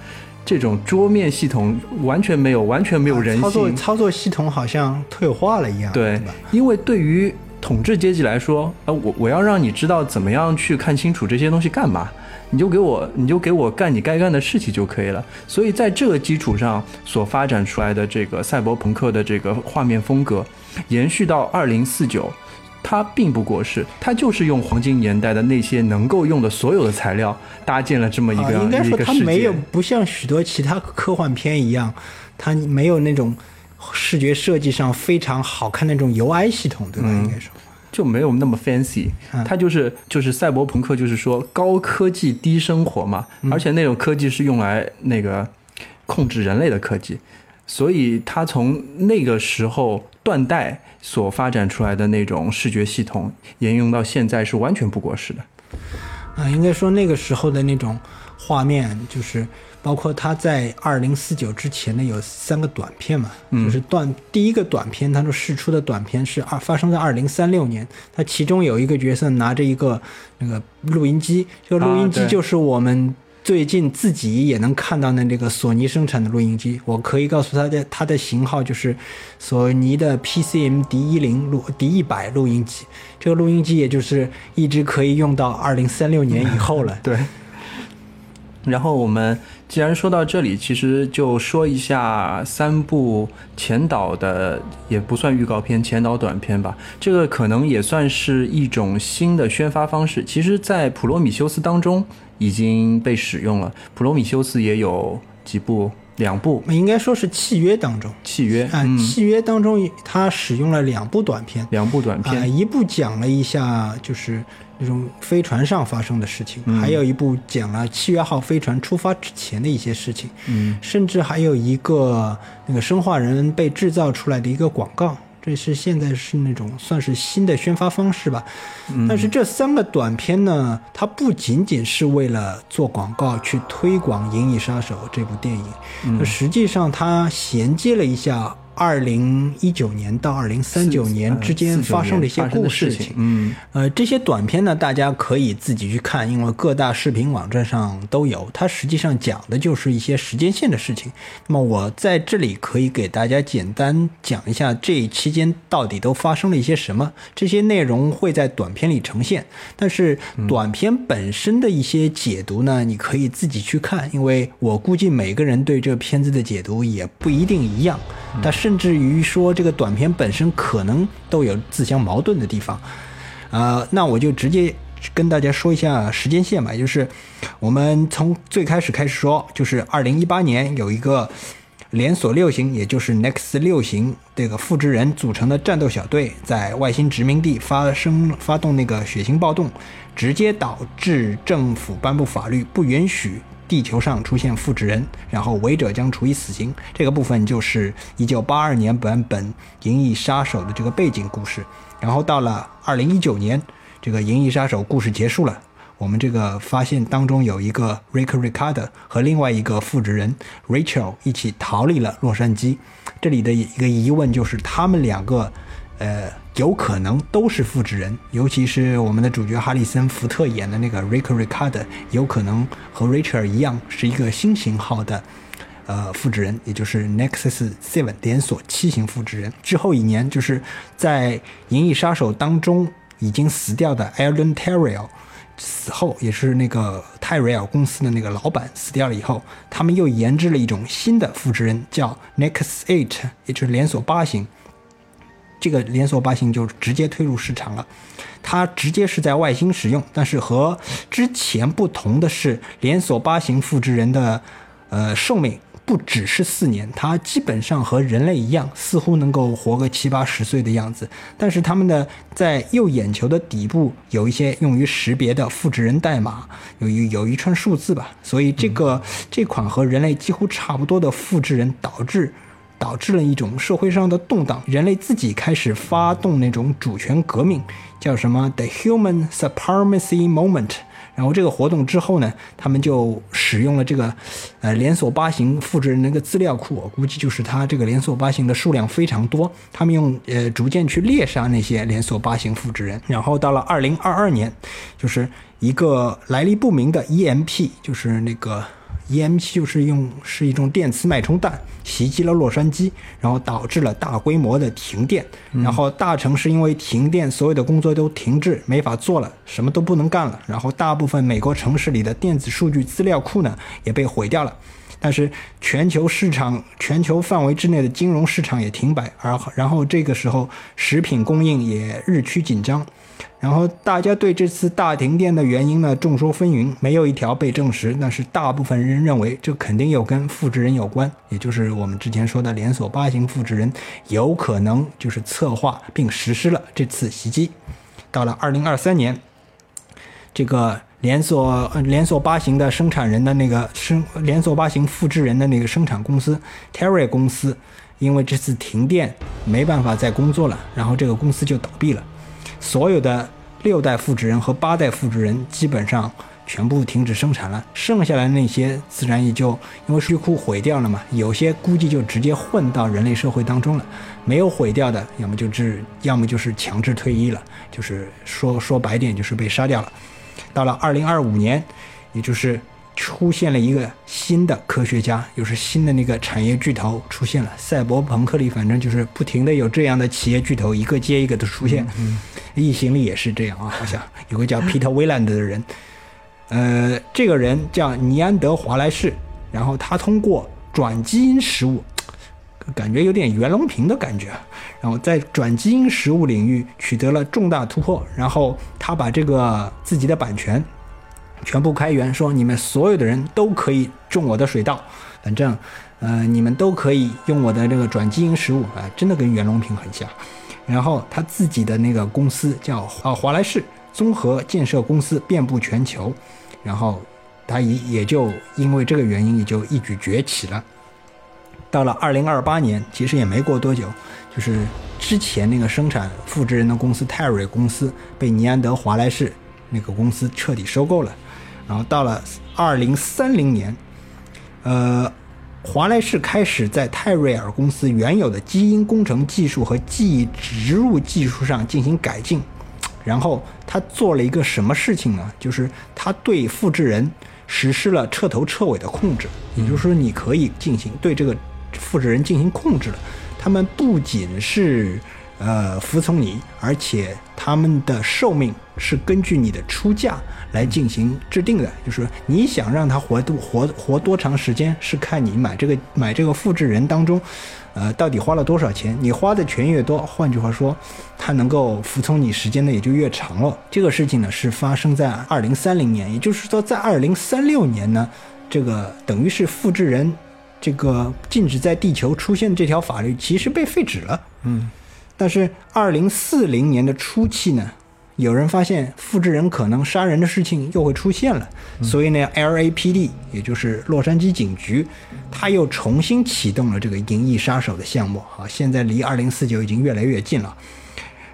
这种桌面系统，完全没有，完全没有人性。操作操作系统好像退化了一样，对吧？因为对于统治阶级来说，呃，我我要让你知道怎么样去看清楚这些东西干嘛，你就给我你就给我干你该干的事情就可以了。所以在这个基础上所发展出来的这个赛博朋克的这个画面风格，延续到二零四九。它并不过时，它就是用黄金年代的那些能够用的所有的材料，搭建了这么一个、啊、应该说。它没有不像许多其他科幻片一样，它没有那种视觉设计上非常好看那种 UI 系统，对吧？嗯应该说。就没有那么 fancy，嗯。它就是就是赛博朋克，就是说高科技低生活嘛，嗯。而且那种科技是用来那个控制人类的科技，所以他从那个时候断代所发展出来的那种视觉系统，沿用到现在是完全不过时的。啊，应该说那个时候的那种画面，就是包括他在二零四九之前呢，有三个短片嘛，嗯就是断第一个短片，他说试出的短片是二发生在二零三六年，他其中有一个角色拿着一个那个录音机，这个录音机就是我们。最近自己也能看到的这个索尼生产的录音机，我可以告诉他的它的型号就是索尼的 PCM D 一零录 D 一百录音机，这个录音机也就是一直可以用到二零三六年以后了。对。然后我们既然说到这里，其实就说一下三部前导的，也不算预告片，前导短片吧。这个可能也算是一种新的宣发方式。其实，在《普罗米修斯》当中已经被使用了，《普罗米修斯》也有几部，两部，应该说是契约当中，契约啊，契约当中他使用了两部短片，两部短片，一部讲了一下就是。那种飞船上发生的事情，还有一部讲了契约号飞船出发之前的一些事情，嗯，甚至还有一个那个生化人被制造出来的一个广告，这是现在是那种算是新的宣发方式吧。但是这三个短片呢，它不仅仅是为了做广告去推广《银翼杀手》这部电影，那实际上它衔接了一下。二零一九年到二零三九年之间发生的一些故事情，嗯，呃，这些短片呢，大家可以自己去看，因为各大视频网站上都有。它实际上讲的就是一些时间线的事情。那么我在这里可以给大家简单讲一下这期间到底都发生了一些什么。这些内容会在短片里呈现，但是短片本身的一些解读呢，你可以自己去看，因为我估计每个人对这片子的解读也不一定一样。但甚至于说这个短片本身可能都有自相矛盾的地方，呃，那我就直接跟大家说一下时间线吧，就是我们从最开始开始说，就是二零一八年有一个连锁六型，也就是 Next 六型这个复制人组成的战斗小队，在外星殖民地发生发动那个血腥暴动，直接导致政府颁布法律不允许。地球上出现复制人，然后违者将处以死刑。这个部分就是一九八二年版本《银翼杀手》的这个背景故事。然后到了二零一九年，这个《银翼杀手》故事结束了。我们这个发现当中有一个 Rick Ricardo 和另外一个复制人 Rachel 一起逃离了洛杉矶。这里的一个疑问就是，他们两个，呃。有可能都是复制人，尤其是我们的主角哈里森·福特演的那个 Rick Ricard，有可能和 Rachel 一样是一个新型号的，呃，复制人，也就是 Nexus Seven 连锁七型复制人。之后一年，就是在《银翼杀手》当中已经死掉的 Alan Terrell 死后，也是那个泰瑞尔公司的那个老板死掉了以后，他们又研制了一种新的复制人，叫 Nexus Eight，也就是连锁八型。这个连锁八型就直接推入市场了，它直接是在外星使用，但是和之前不同的是，连锁八型复制人的呃寿命不只是四年，它基本上和人类一样，似乎能够活个七八十岁的样子。但是他们的在右眼球的底部有一些用于识别的复制人代码，有一有一串数字吧，所以这个这款和人类几乎差不多的复制人导致。导致了一种社会上的动荡，人类自己开始发动那种主权革命，叫什么 The Human Supremacy Moment。然后这个活动之后呢，他们就使用了这个，呃，连锁八型复制人那个资料库，我估计就是它这个连锁八型的数量非常多，他们用呃逐渐去猎杀那些连锁八型复制人。然后到了二零二二年，就是一个来历不明的 EMP，就是那个。EMP 就是用是一种电磁脉冲弹袭击了洛杉矶，然后导致了大规模的停电，然后大城市因为停电，所有的工作都停滞，没法做了，什么都不能干了。然后大部分美国城市里的电子数据资料库呢也被毁掉了，但是全球市场、全球范围之内的金融市场也停摆，而然后这个时候食品供应也日趋紧张。然后大家对这次大停电的原因呢众说纷纭，没有一条被证实。但是大部分人认为这肯定有跟复制人有关，也就是我们之前说的连锁八型复制人，有可能就是策划并实施了这次袭击。到了二零二三年，这个连锁连锁八型的生产人的那个生连锁八型复制人的那个生产公司 Terry 公司，因为这次停电没办法再工作了，然后这个公司就倒闭了。所有的六代复制人和八代复制人基本上全部停止生产了，剩下来那些自然也就因为数据库毁掉了嘛，有些估计就直接混到人类社会当中了，没有毁掉的，要么就是要么就是强制退役了，就是说说白点就是被杀掉了。到了二零二五年，也就是出现了一个新的科学家，又是新的那个产业巨头出现了。赛博朋克里反正就是不停的有这样的企业巨头，一个接一个的出现。异形里也是这样啊，好像有个叫 Peter Wayland 的人，呃，这个人叫尼安德华莱士，然后他通过转基因食物，感觉有点袁隆平的感觉，然后在转基因食物领域取得了重大突破，然后他把这个自己的版权全部开源，说你们所有的人都可以种我的水稻，反正呃你们都可以用我的这个转基因食物啊、真的跟袁隆平很像。然后他自己的那个公司叫啊华莱士综合建设公司，遍布全球，然后他也也就因为这个原因也就一举崛起了。到了二零二八年，其实也没过多久，就是之前那个生产复制人的公司泰瑞公司被尼安德华莱士那个公司彻底收购了。然后到了二零三零年，呃，华莱士开始在泰瑞尔公司原有的基因工程技术和记忆植入技术上进行改进。然后他做了一个什么事情呢？就是他对复制人实施了彻头彻尾的控制，也就是说，你可以进行对这个复制人进行控制了。他们不仅是呃服从你，而且他们的寿命是根据你的出价来进行制定的。就是你想让他活多活活多长时间，是看你买这个买这个复制人当中，呃，到底花了多少钱。你花的钱越多，换句话说，他能够服从你时间呢也就越长了。这个事情呢是发生在二零三零年，也就是说在二零三六年呢，这个等于是复制人这个禁止在地球出现这条法律其实被废止了。嗯，但是二零四零年的初期呢，有人发现复制人可能杀人的事情又会出现了，所以呢，LAPD 也就是洛杉矶警局，他又重新启动了这个《银翼杀手》的项目啊，现在离二零四九已经越来越近了。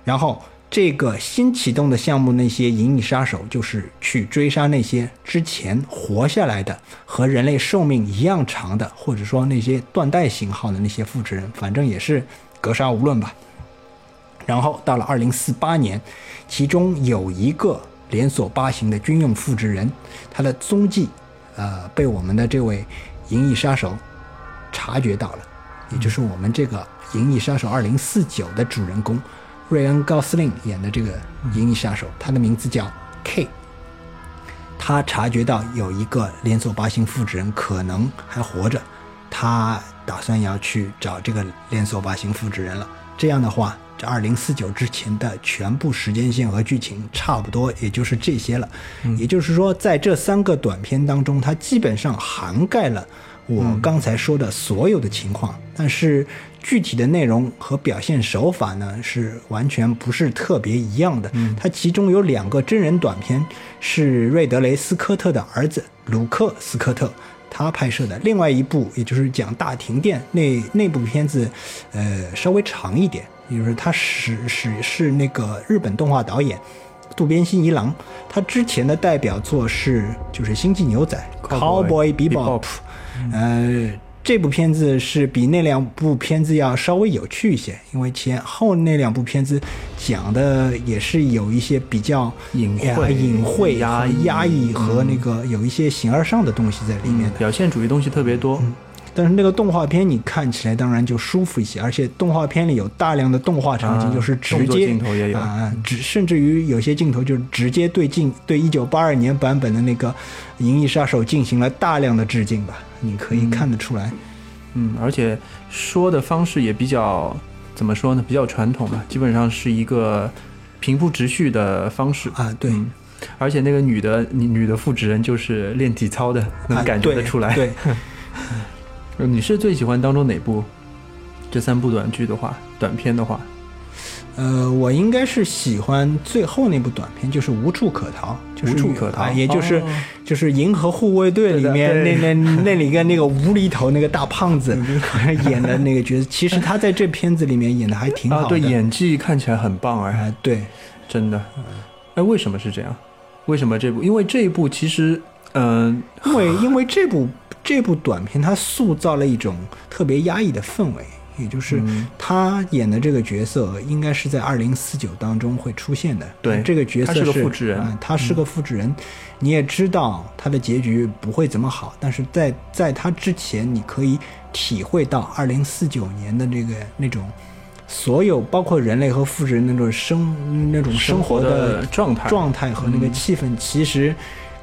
然后这个新启动的项目，那些银翼杀手就是去追杀那些之前活下来的和人类寿命一样长的，或者说那些断代型号的那些复制人，反正也是格杀无论吧。然后到了二零四八年，其中有一个连锁八型的军用复制人，他的踪迹，呃，被我们的这位银翼杀手察觉到了，也就是我们这个《银翼杀手二零四九》的主人公瑞恩·高斯林演的这个银翼杀手，他的名字叫 K。他察觉到有一个连锁八星复制人可能还活着，他打算要去找这个连锁八星复制人了。这样的话，这二零四九之前的全部时间线和剧情差不多，也就是这些了。也就是说，在这三个短片当中，它基本上涵盖了我刚才说的所有的情况，但是具体的内容和表现手法呢，是完全不是特别一样的。它其中有两个真人短片是瑞德雷斯科特的儿子鲁克斯科特。他拍摄的另外一部，也就是讲大停电那那部片子，呃，稍微长一点，也就是他是是是那个日本动画导演渡边信一郎，他之前的代表作是就是《星际牛仔》Cowboy Bebop，呃，这部片子是比那两部片子要稍微有趣一些，因为前后那两部片子讲的也是有一些比较隐哎晦隐晦、压抑压抑和那个有一些形而上的东西在里面的。表现主义东西特别多。但是那个动画片你看起来当然就舒服一些，而且动画片里有大量的动画场景，啊就是直接镜头也有啊，直甚至于有些镜头就是直接对镜对一九八二年版本的那个《银翼杀手》进行了大量的致敬吧，你可以看得出来。嗯，而且说的方式也比较怎么说呢？比较传统吧，基本上是一个平铺直叙的方式。啊，对，嗯而且那个女的女女的复制人就是练体操的，能啊感觉得出来。对，呃 你是最喜欢当中哪部？这三部短剧的话，短片的话，呃，我应该是喜欢最后那部短片，就是《无处可逃》，就是无处可逃啊也就是、哦就是《银河护卫队》里面那那那里跟那个无厘头那个大胖子 演的那个角色，其实他在这片子里面演的还挺好啊，的。对，演技看起来很棒哎，啊，对，真的。哎，为什么是这样？为什么这部？因为这一部其实，嗯、因为因为这部这部短片它塑造了一种特别压抑的氛围，也就是他演的这个角色应该是在二零四九当中会出现的。对这个角色他是个复制人啊他是个复制人。你也知道他的结局不会怎么好，但是在在他之前，你可以体会到二零四九年的这个那种所有包括人类和复制人那种生那种生活的状态状态和那个气氛，其实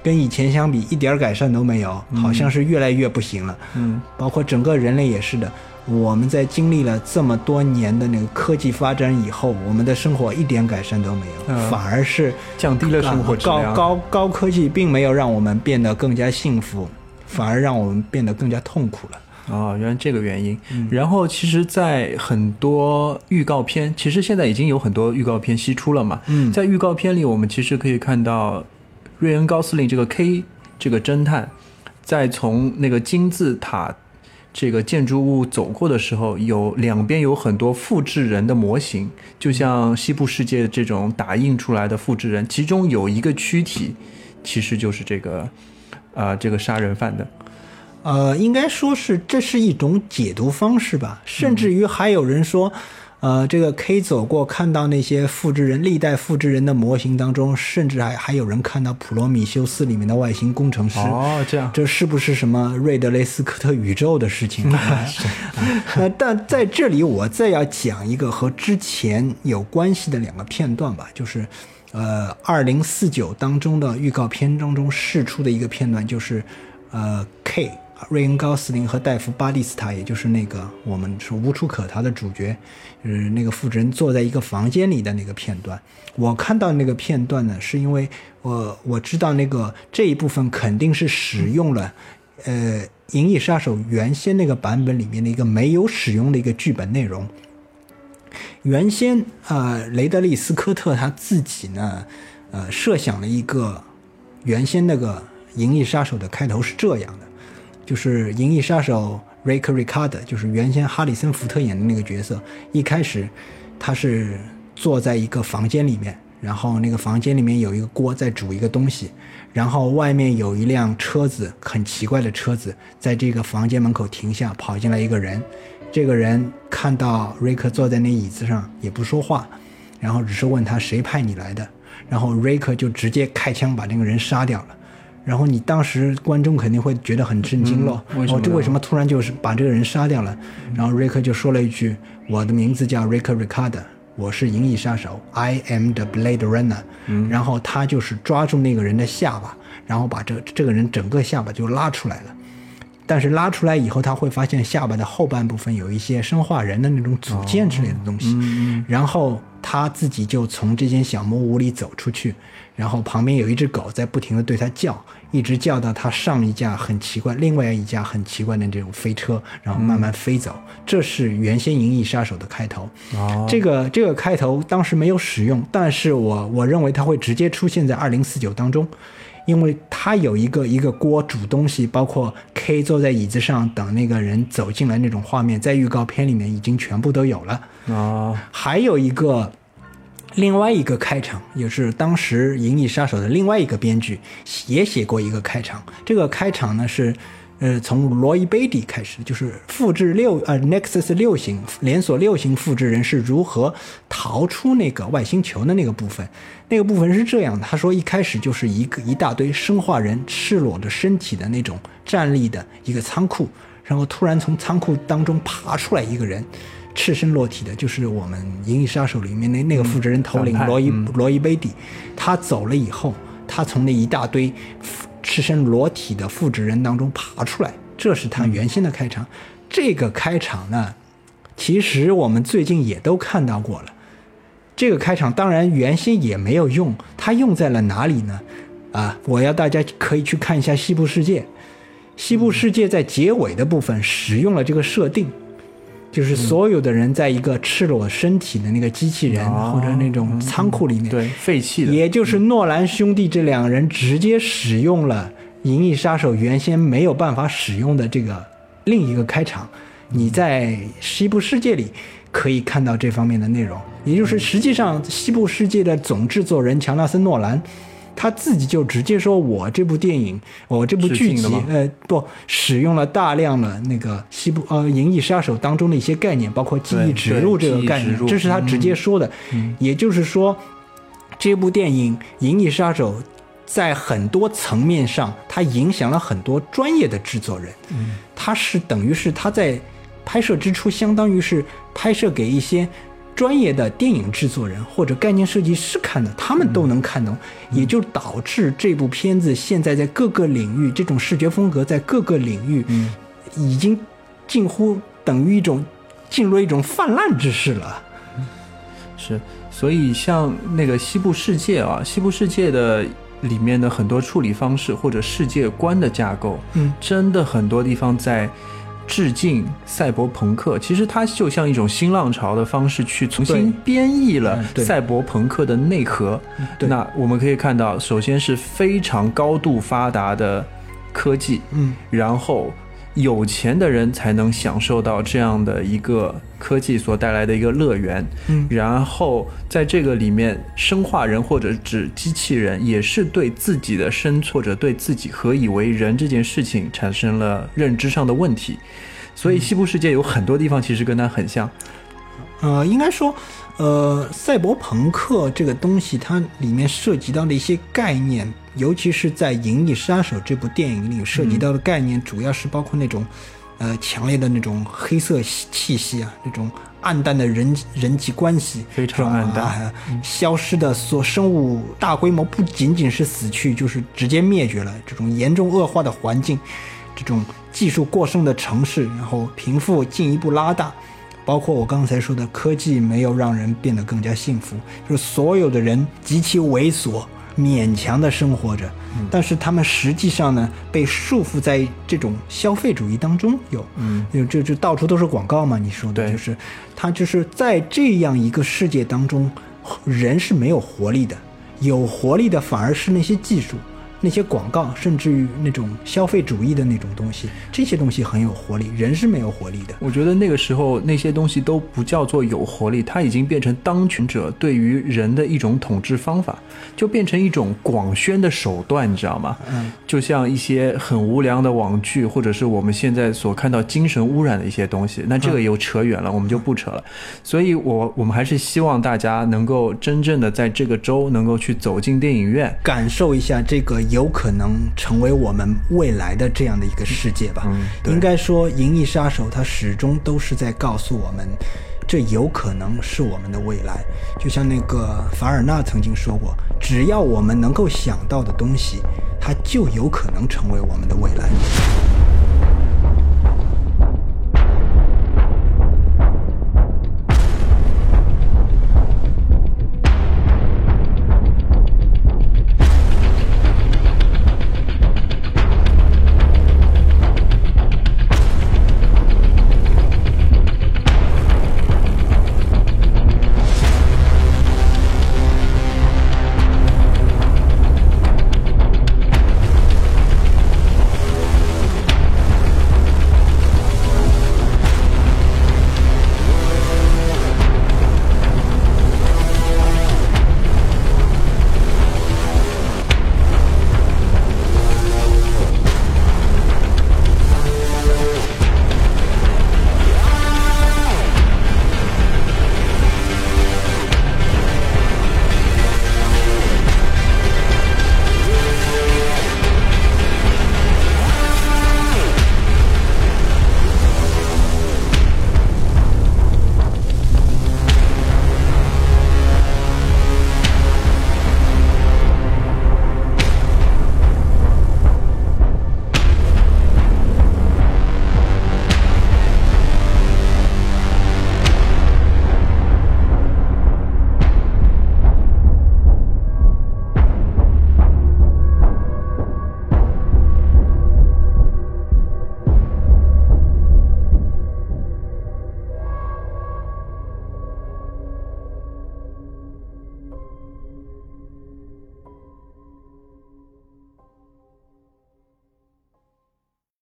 跟以前相比一点改善都没有，好像是越来越不行了。嗯，包括整个人类也是的。我们在经历了这么多年的那个科技发展以后，我们的生活一点改善都没有，嗯反而是降低了生活质高量。高高科技并没有让我们变得更加幸福，反而让我们变得更加痛苦了。哦，原来这个原因。嗯然后，其实，在很多预告片，其实现在已经有很多预告片析出了嘛。嗯在预告片里，我们其实可以看到瑞恩·高斯林这个 K 这个侦探，在从那个金字塔这个建筑物走过的时候，有两边有很多复制人的模型，就像西部世界这种打印出来的复制人，其中有一个躯体，其实就是这个，啊，这个杀人犯的。呃，应该说是这是一种解读方式吧，甚至于还有人说，呃，这个 K 走过看到那些复制人、历代复制人的模型当中，甚至还还有人看到《普罗米修斯》里面的外星工程师。哦，这样。这是不是什么瑞德雷斯科特宇宙的事情？呃，但在这里我再要讲一个和之前有关系的两个片段吧，就是，呃，二零四九当中的预告片当中释出的一个片段，就是，呃，K 瑞恩高斯林和戴夫巴蒂斯塔，也就是那个我们说无处可逃的主角，就是那个复制人坐在一个房间里的那个片段。我看到那个片段呢，是因为我我知道那个这一部分肯定是使用了，呃，《银翼杀手》原先那个版本里面的一个没有使用的一个剧本内容。原先呃，雷德利·斯科特他自己呢，呃，设想了一个原先那个《银翼杀手》的开头是这样的，就是《银翼杀手》Rick Ricardo，就是原先哈里森福特演的那个角色，一开始他是坐在一个房间里面，然后那个房间里面有一个锅在煮一个东西，然后外面有一辆车子，很奇怪的车子，在这个房间门口停下，跑进来一个人。这个人看到瑞克坐在那椅子上，也不说话，然后只是问他谁派你来的，然后瑞克就直接开枪把那个人杀掉了。然后你当时观众肯定会觉得很震惊咯，哦，这嗯为什么呢为什么突然就是把这个人杀掉了？然后瑞克就说了一句：“我的名字叫瑞克·瑞卡德，我是银翼杀手，I am the Blade Runner。”然后他就是抓住那个人的下巴，然后把这这个人整个下巴就拉出来了。但是拉出来以后，他会发现下巴的后半部分有一些生化人的那种组件之类的东西。然后他自己就从这间小木屋里走出去，然后旁边有一只狗在不停地对他叫，一直叫到他上一架很奇怪，另外一架很奇怪的这种飞车，然后慢慢飞走。这是原先《银翼杀手》的开头。哦，这个这个开头当时没有使用，但是我我认为它会直接出现在二零四九当中，因为他有一个一个锅煮东西，包括 K 坐在椅子上等那个人走进来那种画面，在预告片里面已经全部都有了。哦，还有一个另外一个开场，也是当时《银翼杀手》的另外一个编剧也写过一个开场。这个开场呢是，呃，从罗伊贝蒂开始，就是复制六呃 Nexus 六型连锁六型复制人是如何逃出那个外星球的那个部分。那个部分是这样的，他说一开始就是一个一大堆生化人赤裸着身体的那种站立的一个仓库，然后突然从仓库当中爬出来一个人。赤身裸体的，就是我们《银翼杀手》里面那那个复制人头领罗伊、罗伊贝蒂，他走了以后，他从那一大堆赤身裸体的复制人当中爬出来，这是他原先的开场。这个开场呢，其实我们最近也都看到过了。这个开场当然原先也没有用，它用在了哪里呢？啊，我要大家可以去看一下《西部世界》，《西部世界》在结尾的部分使用了这个设定。就是所有的人在一个赤裸身体的那个机器人、哦或者那种仓库里面，对，废弃的，也就是诺兰兄弟这两人直接使用了《银翼杀手》原先没有办法使用的这个另一个开场。你在西部世界里可以看到这方面的内容，也就是实际上西部世界的总制作人乔纳森·诺兰，他自己就直接说我这部电影，我这部剧集呃，不使用了大量的那个西部呃《银翼杀手》当中的一些概念，包括记忆植入这个概念，这是他直接说的。也就是说，这部电影《银翼杀手》在很多层面上，它影响了很多专业的制作人。嗯，它是等于是他在拍摄之初，相当于是拍摄给一些专业的电影制作人或者概念设计师看的，他们都能看懂，也就导致这部片子现在在各个领域，这种视觉风格在各个领域，已经近乎等于一种进入一种泛滥之势了。是，所以像那个西部世界啊，西部世界的里面的很多处理方式或者世界观的架构，嗯，真的很多地方在致敬赛博朋克。其实它就像一种新浪潮的方式去重新编译了赛博朋克的内核。对那我们可以看到，首先是非常高度发达的科技，嗯，然后有钱的人才能享受到这样的一个科技所带来的一个乐园，嗯。然后在这个里面，生化人或者指机器人也是对自己的生存或者对自己何以为人这件事情产生了认知上的问题，所以西部世界有很多地方其实跟它很像，呃，应该说，呃，赛博朋克这个东西，它里面涉及到的一些概念，尤其是在《银翼杀手》这部电影里涉及到的概念，主要是包括那种，呃，强烈的那种黑色气息啊，那种暗淡的人人际关系，非常暗淡啊消失的所生物大规模，不仅仅是死去，就是直接灭绝了。这种严重恶化的环境，这种技术过剩的城市，然后贫富进一步拉大。包括我刚才说的科技没有让人变得更加幸福，就是所有的人极其猥琐，勉强的生活着，但是他们实际上呢被束缚在这种消费主义当中，有，嗯，有这这到处都是广告嘛，你说的就是，他就是在这样一个世界当中，人是没有活力的，有活力的反而是那些技术。那些广告，甚至于那种消费主义的那种东西，这些东西很有活力，人是没有活力的。我觉得那个时候那些东西都不叫做有活力，它已经变成当权者对于人的一种统治方法，就变成一种广宣的手段，你知道吗？嗯，就像一些很无良的网剧，或者是我们现在所看到精神污染的一些东西，那这个又扯远了，我们就不扯了。所以我我们还是希望大家能够真正的在这个周能够去走进电影院，感受一下这个有可能成为我们未来的这样的一个世界吧。嗯应该说，《银翼杀手》它始终都是在告诉我们，这有可能是我们的未来。就像那个凡尔纳曾经说过，只要我们能够想到的东西，它就有可能成为我们的未来。